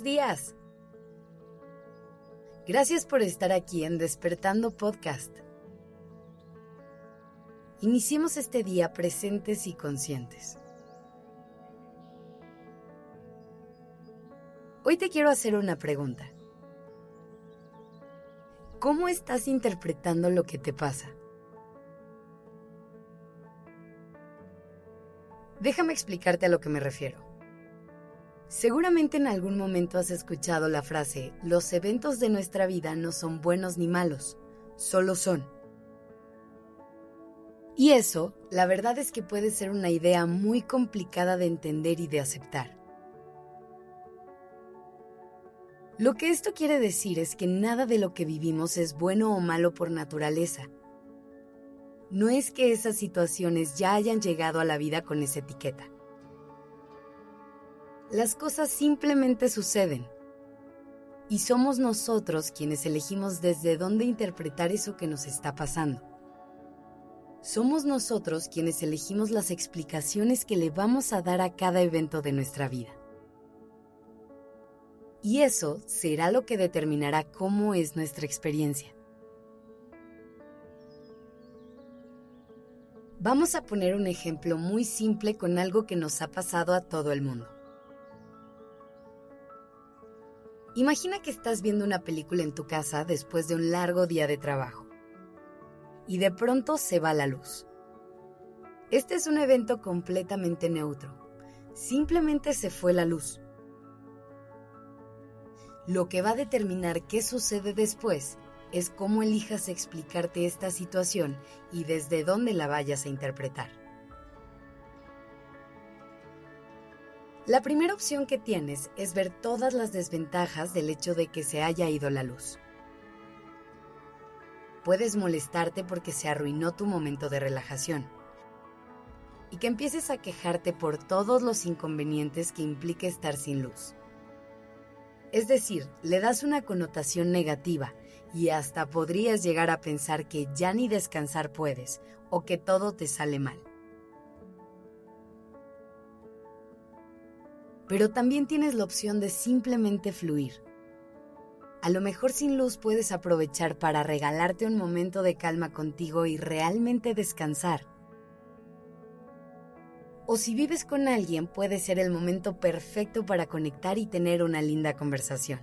Buenos días. Gracias por estar aquí en Despertando Podcast. Iniciemos este día presentes y conscientes. Hoy te quiero hacer una pregunta. ¿Cómo estás interpretando lo que te pasa? Déjame explicarte a lo que me refiero. Seguramente en algún momento has escuchado la frase, los eventos de nuestra vida no son buenos ni malos, solo son. Y eso, la verdad es que puede ser una idea muy complicada de entender y de aceptar. Lo que esto quiere decir es que nada de lo que vivimos es bueno o malo por naturaleza. No es que esas situaciones ya hayan llegado a la vida con esa etiqueta las cosas simplemente suceden. Y somos nosotros quienes elegimos desde dónde interpretar eso que nos está pasando. Somos nosotros quienes elegimos las explicaciones que le vamos a dar a cada evento de nuestra vida. Y eso será lo que determinará cómo es nuestra experiencia. Vamos a poner un ejemplo muy simple con algo que nos ha pasado a todo el mundo. Imagina que estás viendo una película en tu casa después de un largo día de trabajo. Y de pronto se va la luz. Este es un evento completamente neutro. Simplemente se fue la luz. Lo que va a determinar qué sucede después es cómo elijas explicarte esta situación y desde dónde la vayas a interpretar. La primera opción que tienes es ver todas las desventajas del hecho de que se haya ido la luz. Puedes molestarte porque se arruinó tu momento de relajación y que empieces a quejarte por todos los inconvenientes que implica estar sin luz. Es decir, le das una connotación negativa y hasta podrías llegar a pensar que ya ni descansar puedes o que todo te sale mal. Pero también tienes la opción de simplemente fluir. A lo mejor sin luz puedes aprovechar para regalarte un momento de calma contigo y realmente descansar. O si vives con alguien puede ser el momento perfecto para conectar y tener una linda conversación.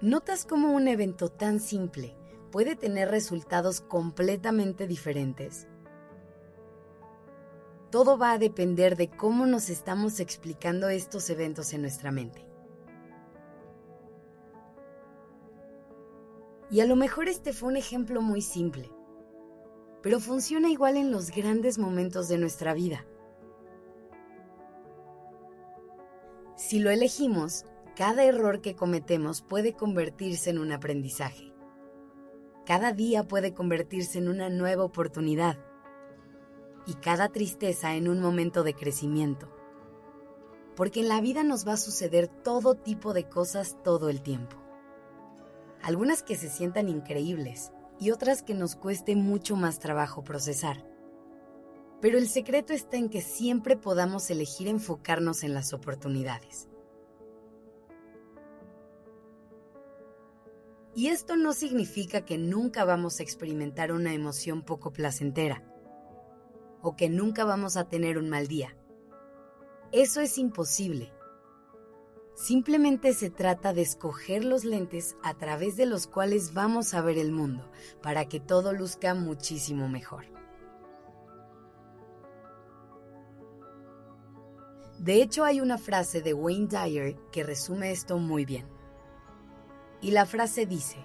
¿Notas cómo un evento tan simple puede tener resultados completamente diferentes? Todo va a depender de cómo nos estamos explicando estos eventos en nuestra mente. Y a lo mejor este fue un ejemplo muy simple, pero funciona igual en los grandes momentos de nuestra vida. Si lo elegimos, cada error que cometemos puede convertirse en un aprendizaje. Cada día puede convertirse en una nueva oportunidad y cada tristeza en un momento de crecimiento. Porque en la vida nos va a suceder todo tipo de cosas todo el tiempo. Algunas que se sientan increíbles y otras que nos cueste mucho más trabajo procesar. Pero el secreto está en que siempre podamos elegir enfocarnos en las oportunidades. Y esto no significa que nunca vamos a experimentar una emoción poco placentera o que nunca vamos a tener un mal día. Eso es imposible. Simplemente se trata de escoger los lentes a través de los cuales vamos a ver el mundo para que todo luzca muchísimo mejor. De hecho, hay una frase de Wayne Dyer que resume esto muy bien. Y la frase dice,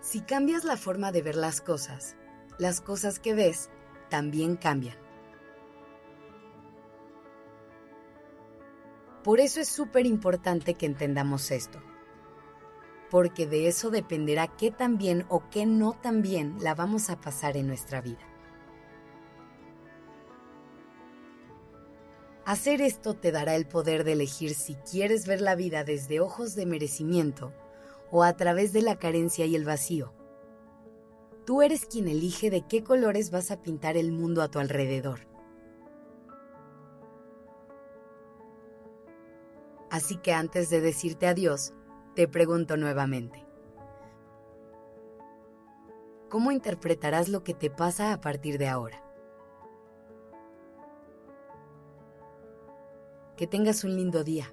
si cambias la forma de ver las cosas, las cosas que ves también cambian. Por eso es súper importante que entendamos esto, porque de eso dependerá qué tan bien o qué no tan bien la vamos a pasar en nuestra vida. Hacer esto te dará el poder de elegir si quieres ver la vida desde ojos de merecimiento o a través de la carencia y el vacío Tú eres quien elige de qué colores vas a pintar el mundo a tu alrededor. Así que antes de decirte adiós, te pregunto nuevamente. ¿Cómo interpretarás lo que te pasa a partir de ahora? Que tengas un lindo día.